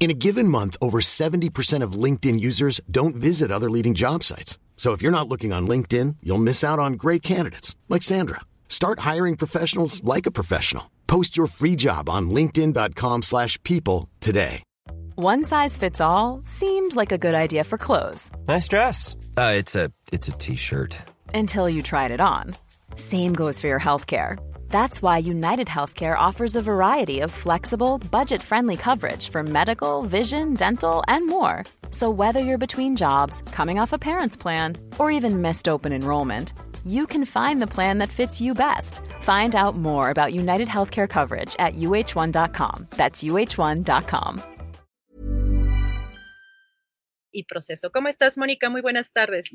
In a given month, over 70% of LinkedIn users don't visit other leading job sites. So if you're not looking on LinkedIn, you'll miss out on great candidates like Sandra. Start hiring professionals like a professional. Post your free job on linkedin.com/people slash people today. One size fits all seemed like a good idea for clothes Nice dress. Uh, it's a it's a t-shirt. until you tried it on. Same goes for your healthcare. That's why United Healthcare offers a variety of flexible, budget-friendly coverage for medical, vision, dental, and more. So whether you're between jobs, coming off a parent's plan, or even missed open enrollment, you can find the plan that fits you best. Find out more about United Healthcare coverage at uh1.com. That's uh1.com. y proceso. ¿Cómo estás, Mónica? Muy buenas tardes.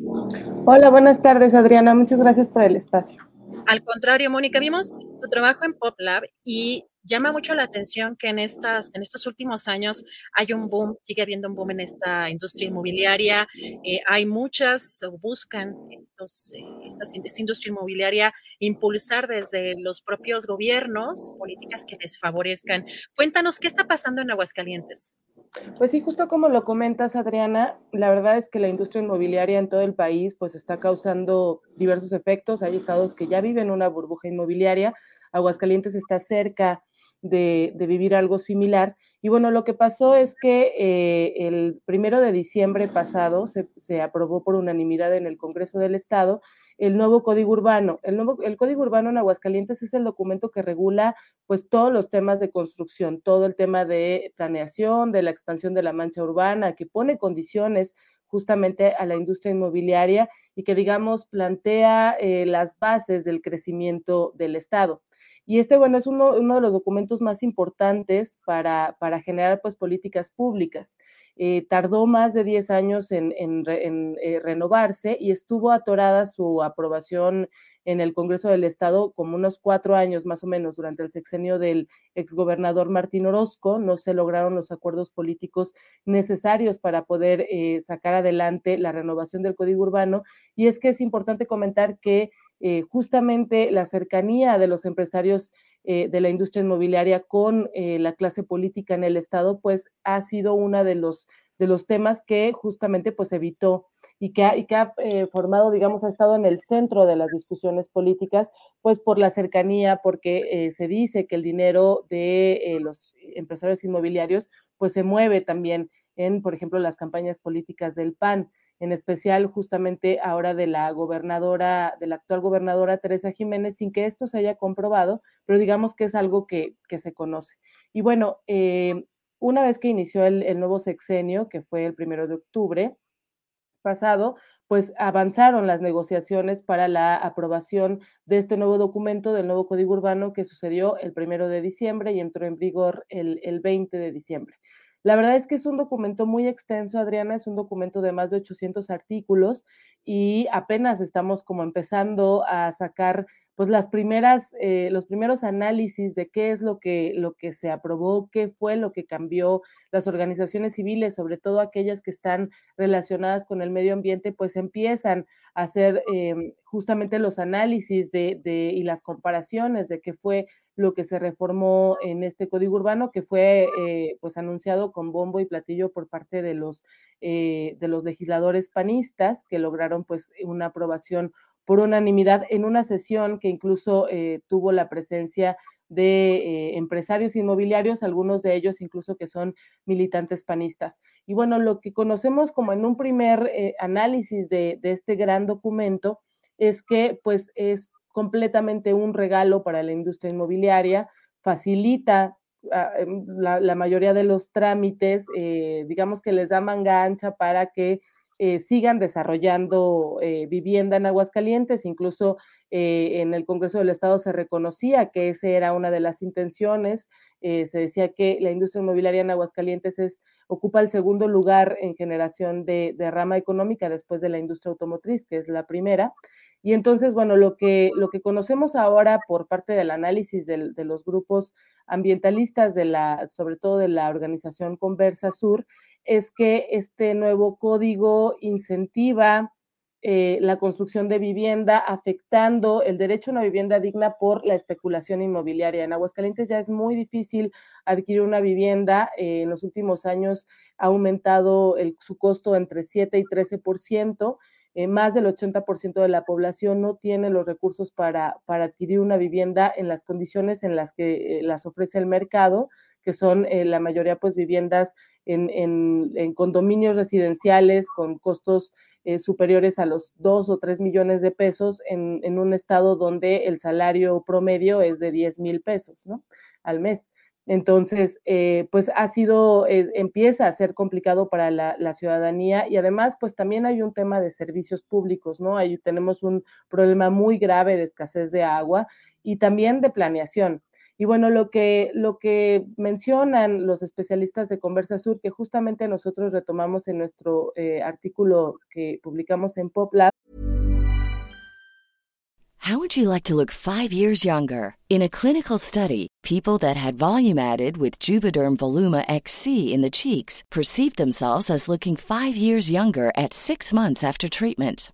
Hola, buenas tardes, Adriana. Muchas gracias por el espacio. Al contrario, Mónica, vimos tu trabajo en PopLab y llama mucho la atención que en estas, en estos últimos años hay un boom, sigue habiendo un boom en esta industria inmobiliaria. Eh, hay muchas, o buscan estos, eh, esta industria inmobiliaria impulsar desde los propios gobiernos políticas que les favorezcan. Cuéntanos qué está pasando en Aguascalientes. Pues sí, justo como lo comentas, Adriana, la verdad es que la industria inmobiliaria en todo el país pues está causando diversos efectos. Hay estados que ya viven una burbuja inmobiliaria. Aguascalientes está cerca de, vivir algo similar. Y bueno, lo que pasó es que eh, el primero de diciembre pasado se, se aprobó por unanimidad en el Congreso del Estado el nuevo Código Urbano. El, nuevo, el Código Urbano en Aguascalientes es el documento que regula pues todos los temas de construcción, todo el tema de planeación, de la expansión de la mancha urbana, que pone condiciones justamente a la industria inmobiliaria y que, digamos, plantea eh, las bases del crecimiento del Estado. Y este, bueno, es uno, uno de los documentos más importantes para, para generar pues políticas públicas. Eh, tardó más de 10 años en, eh, renovarse y estuvo atorada su aprobación en el Congreso del Estado como unos cuatro años más o menos durante el sexenio del exgobernador Martín Orozco. No se lograron los acuerdos políticos necesarios para poder eh, sacar adelante la renovación del Código Urbano. Y es que es importante comentar que eh, justamente la cercanía de los empresarios eh, de la industria inmobiliaria con eh, la clase política en el Estado, pues ha sido uno de los, de los temas que justamente pues evitó y que ha, y que ha formado, digamos, ha estado en el centro de las discusiones políticas, pues por la cercanía, porque se dice que el dinero de los empresarios inmobiliarios pues se mueve también en, por ejemplo, las campañas políticas del PAN en especial justamente ahora de la gobernadora, de la actual gobernadora Teresa Jiménez, sin que esto se haya comprobado, pero digamos que es algo que, que se conoce. Y bueno, eh, una vez que inició el, el, nuevo sexenio, que fue el primero de octubre pasado, pues avanzaron las negociaciones para la aprobación de este nuevo documento, del nuevo Código Urbano, que sucedió el primero de diciembre y entró en vigor el, el 20 de diciembre. La verdad es que es un documento muy extenso, Adriana, es un documento de más de 800 artículos y apenas estamos como empezando a sacar pues las primeras, eh, los primeros análisis de qué es lo que, lo que se aprobó, qué fue lo que cambió las organizaciones civiles, sobre todo aquellas que están relacionadas con el medio ambiente, pues empiezan a hacer eh, justamente los análisis de, de, y las comparaciones de qué fue lo que se reformó en este código urbano que fue eh, pues anunciado con bombo y platillo por parte de los eh, de los legisladores panistas que lograron pues una aprobación por unanimidad en una sesión que incluso eh, tuvo la presencia de eh, empresarios inmobiliarios, algunos de ellos incluso que son militantes panistas. Y bueno, lo que conocemos como en un primer eh, análisis de, este gran documento es que pues es completamente un regalo para la industria inmobiliaria, facilita uh, la, la, mayoría de los trámites, digamos que les da manga ancha para que eh, sigan desarrollando eh, vivienda en Aguascalientes. Incluso eh, en el Congreso del Estado se reconocía que esa era una de las intenciones. se decía que la industria inmobiliaria en Aguascalientes es ocupa el segundo lugar en generación de, rama económica después de la industria automotriz, que es la primera. Y entonces, bueno, lo que, lo que conocemos ahora por parte del análisis de, de los grupos ambientalistas, de la, sobre todo de la organización Conversa Sur, es que este nuevo código incentiva eh, la construcción de vivienda, afectando el derecho a una vivienda digna por la especulación inmobiliaria. En Aguascalientes ya es muy difícil adquirir una vivienda. Eh, en los últimos años ha aumentado su costo entre 7 y 13%. Eh, más del 80% de la población no tiene los recursos para, para adquirir una vivienda en las condiciones en las que las ofrece el mercado, que son la mayoría pues viviendas en, en condominios residenciales con costos eh, superiores a los dos o tres millones de pesos en, en, un estado donde el salario promedio es de 10 mil pesos, ¿no? Al mes. Entonces, eh, pues ha sido, eh, empieza a ser complicado para la, la, ciudadanía y además, pues también hay un tema de servicios públicos, ¿no? Ahí tenemos un problema muy grave de escasez de agua y también de planeación. Y bueno, lo que, lo que mencionan los especialistas de Conversa Sur, que justamente nosotros retomamos en nuestro eh, artículo que publicamos en PopLab. How would you like to look five years younger? In a clinical study, people that had volume added with Juvederm Voluma XC in the cheeks perceived themselves as looking five years younger at six months after treatment.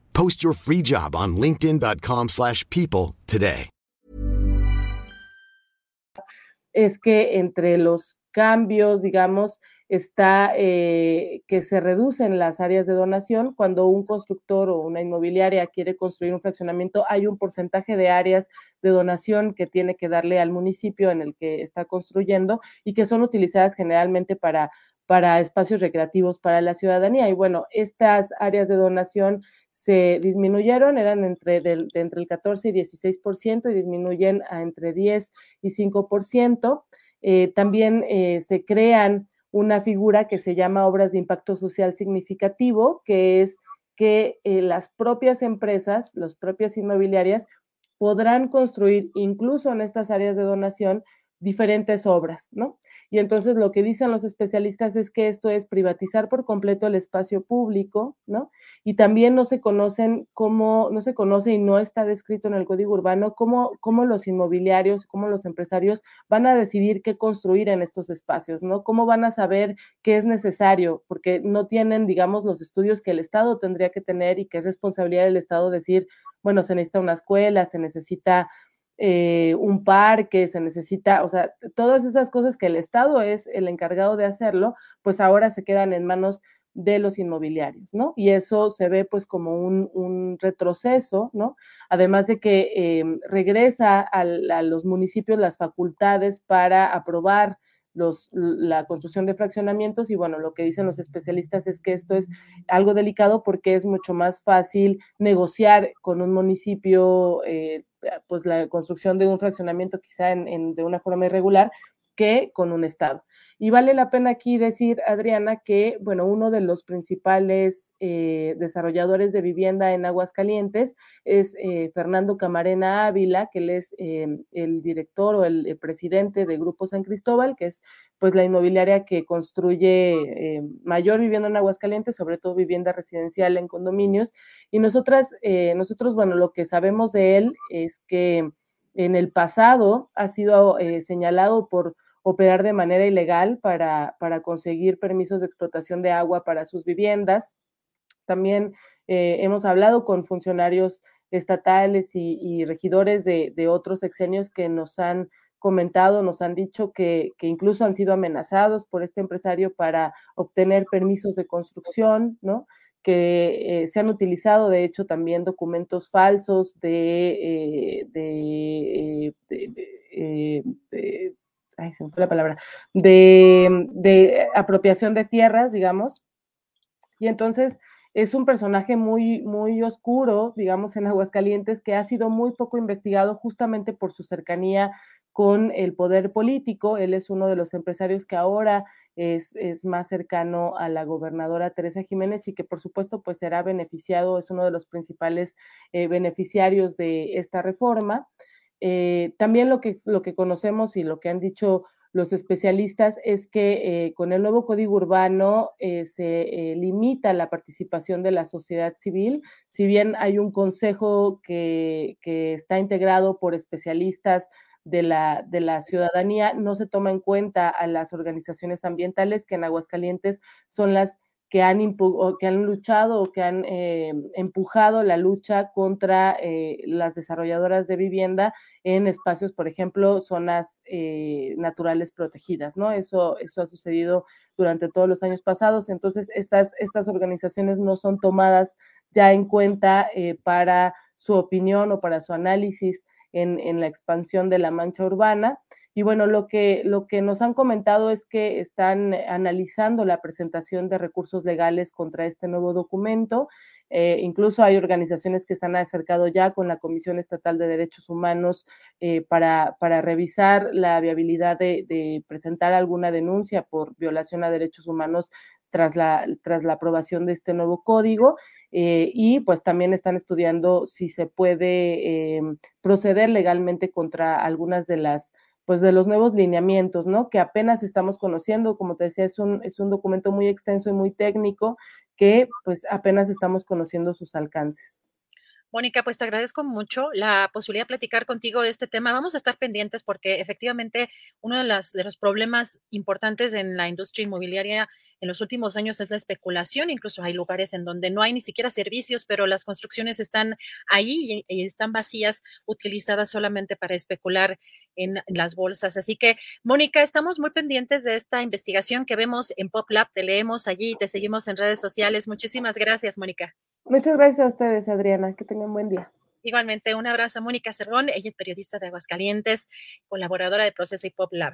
Post your free job on linkedin.com/people today. Es que entre los cambios, digamos, está eh, que se reducen las áreas de donación. Cuando un constructor o una inmobiliaria quiere construir un fraccionamiento, hay un porcentaje de áreas de donación que tiene que darle al municipio en el que está construyendo y que son utilizadas generalmente para, para espacios recreativos para la ciudadanía. Y bueno, estas áreas de donación se disminuyeron, eran entre, entre el 14 y 16% y disminuyen a entre 10 y 5%. Eh, también eh, se crean una figura que se llama obras de impacto social significativo, que es que eh, las propias empresas, las propias inmobiliarias, podrán construir incluso en estas áreas de donación diferentes obras, ¿no? Y entonces lo que dicen los especialistas es que esto es privatizar por completo el espacio público, ¿no? Y también no se conocen cómo, no se conoce y no está descrito en el código urbano cómo, cómo los inmobiliarios, cómo los empresarios van a decidir qué construir en estos espacios, ¿no? Cómo van a saber qué es necesario, porque no tienen, digamos, los estudios que el Estado tendría que tener y que es responsabilidad del Estado decir, bueno, se necesita una escuela, se necesita eh, un parque, se necesita, o sea, todas esas cosas que el Estado es el encargado de hacerlo, pues ahora se quedan en manos de los inmobiliarios, ¿no? Y eso se ve pues como un, retroceso, ¿no? Además de que eh, regresa a los municipios las facultades para aprobar los, la construcción de fraccionamientos y bueno, lo que dicen los especialistas es que esto es algo delicado porque es mucho más fácil negociar con un municipio eh, pues la construcción de un fraccionamiento quizá en, de una forma irregular que con un Estado. Y vale la pena aquí decir, Adriana, que, bueno, uno de los principales eh, desarrolladores de vivienda en Aguascalientes es eh, Fernando Camarena Ávila, que él es eh, el director o el, presidente de Grupo San Cristóbal, que es pues la inmobiliaria que construye mayor vivienda en Aguascalientes, sobre todo vivienda residencial en condominios. Y nosotras, nosotros, bueno, lo que sabemos de él es que en el pasado ha sido señalado por operar de manera ilegal para, para conseguir permisos de explotación de agua para sus viviendas. También eh, hemos hablado con funcionarios estatales y, regidores de, otros sexenios que nos han comentado, nos han dicho que, incluso han sido amenazados por este empresario para obtener permisos de construcción, ¿no? que eh, se han utilizado, de hecho, también documentos falsos de, eh, de, ay, se me fue la palabra, de, de apropiación de tierras, digamos. Y entonces es un personaje muy, muy oscuro, digamos, en Aguascalientes, que ha sido muy poco investigado justamente por su cercanía con el poder político. Él es uno de los empresarios que ahora es, es, más cercano a la gobernadora Teresa Jiménez y que por supuesto pues será beneficiado, es uno de los principales eh, beneficiarios de esta reforma. Eh, también lo que, lo que conocemos y lo que han dicho los especialistas es que eh, con el nuevo código urbano eh, se limita la participación de la sociedad civil, si bien hay un consejo que, que está integrado por especialistas de la, de la ciudadanía, no se toma en cuenta a las organizaciones ambientales que en Aguascalientes son las que han, que han luchado o que han eh, empujado la lucha contra eh, las desarrolladoras de vivienda en espacios, por ejemplo, zonas eh, naturales protegidas, ¿no? Eso, eso ha sucedido durante todos los años pasados. Entonces, estas, estas organizaciones no son tomadas ya en cuenta para su opinión o para su análisis en, en la expansión de la mancha urbana. Y bueno, lo que, lo que nos han comentado es que están analizando la presentación de recursos legales contra este nuevo documento. Eh, incluso hay organizaciones que están acercado ya con la Comisión Estatal de Derechos Humanos eh, para, para, revisar la viabilidad de, presentar alguna denuncia por violación a derechos humanos tras la, tras la aprobación de este nuevo código. Eh, y pues también están estudiando si se puede proceder legalmente contra algunas de las pues de los nuevos lineamientos, ¿no? Que apenas estamos conociendo, como te decía, es un, es un documento muy extenso y muy técnico que pues apenas estamos conociendo sus alcances. Mónica, pues te agradezco mucho la posibilidad de platicar contigo de este tema. Vamos a estar pendientes porque efectivamente uno de, las, de los problemas importantes en la industria inmobiliaria en los últimos años es la especulación. Incluso hay lugares en donde no hay ni siquiera servicios, pero las construcciones están ahí y, están vacías, utilizadas solamente para especular en, las bolsas. Así que, Mónica, estamos muy pendientes de esta investigación que vemos en PopLab. Te leemos allí, te seguimos en redes sociales. Muchísimas gracias, Mónica. Muchas gracias a ustedes, Adriana. Que tengan buen día. Igualmente, un abrazo a Mónica Cerrón. Ella es periodista de Aguascalientes, colaboradora de Proceso y PopLab.